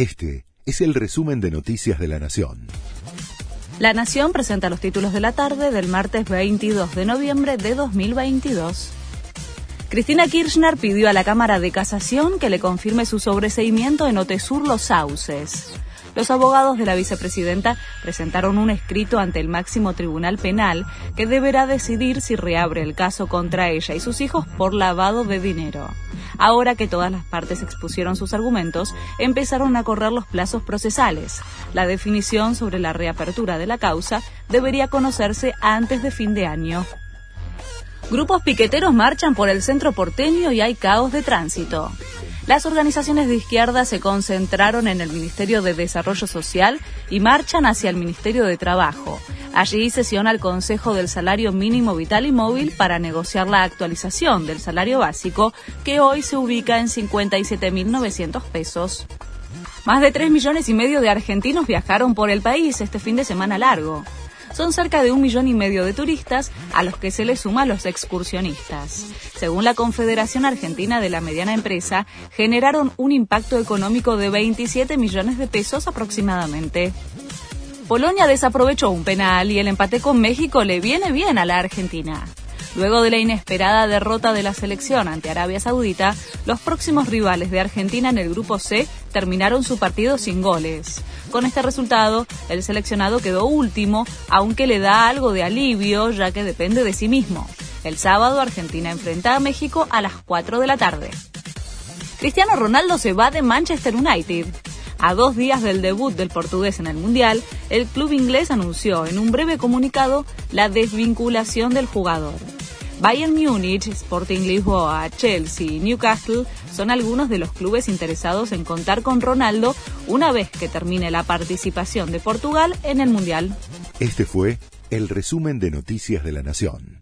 Este es el resumen de Noticias de la Nación. La Nación presenta los títulos de la tarde del martes 22 de noviembre de 2022. Cristina Kirchner pidió a la Cámara de Casación que le confirme su sobreseimiento en Otesur Los Sauces. Los abogados de la vicepresidenta presentaron un escrito ante el máximo tribunal penal que deberá decidir si reabre el caso contra ella y sus hijos por lavado de dinero. Ahora que todas las partes expusieron sus argumentos, empezaron a correr los plazos procesales. La definición sobre la reapertura de la causa debería conocerse antes de fin de año. Grupos piqueteros marchan por el centro porteño y hay caos de tránsito. Las organizaciones de izquierda se concentraron en el Ministerio de Desarrollo Social y marchan hacia el Ministerio de Trabajo. Allí sesiona el Consejo del Salario Mínimo Vital y Móvil para negociar la actualización del salario básico, que hoy se ubica en 57.900 pesos. Más de 3 millones y medio de argentinos viajaron por el país este fin de semana largo son cerca de un millón y medio de turistas a los que se les suma los excursionistas. Según la Confederación Argentina de la Mediana Empresa, generaron un impacto económico de 27 millones de pesos aproximadamente. Polonia desaprovechó un penal y el empate con México le viene bien a la Argentina. Luego de la inesperada derrota de la selección ante Arabia Saudita, los próximos rivales de Argentina en el grupo C terminaron su partido sin goles. Con este resultado, el seleccionado quedó último, aunque le da algo de alivio ya que depende de sí mismo. El sábado Argentina enfrenta a México a las 4 de la tarde. Cristiano Ronaldo se va de Manchester United. A dos días del debut del portugués en el Mundial, el club inglés anunció en un breve comunicado la desvinculación del jugador. Bayern Múnich, Sporting Lisboa, Chelsea y Newcastle son algunos de los clubes interesados en contar con Ronaldo una vez que termine la participación de Portugal en el Mundial. Este fue el resumen de Noticias de la Nación.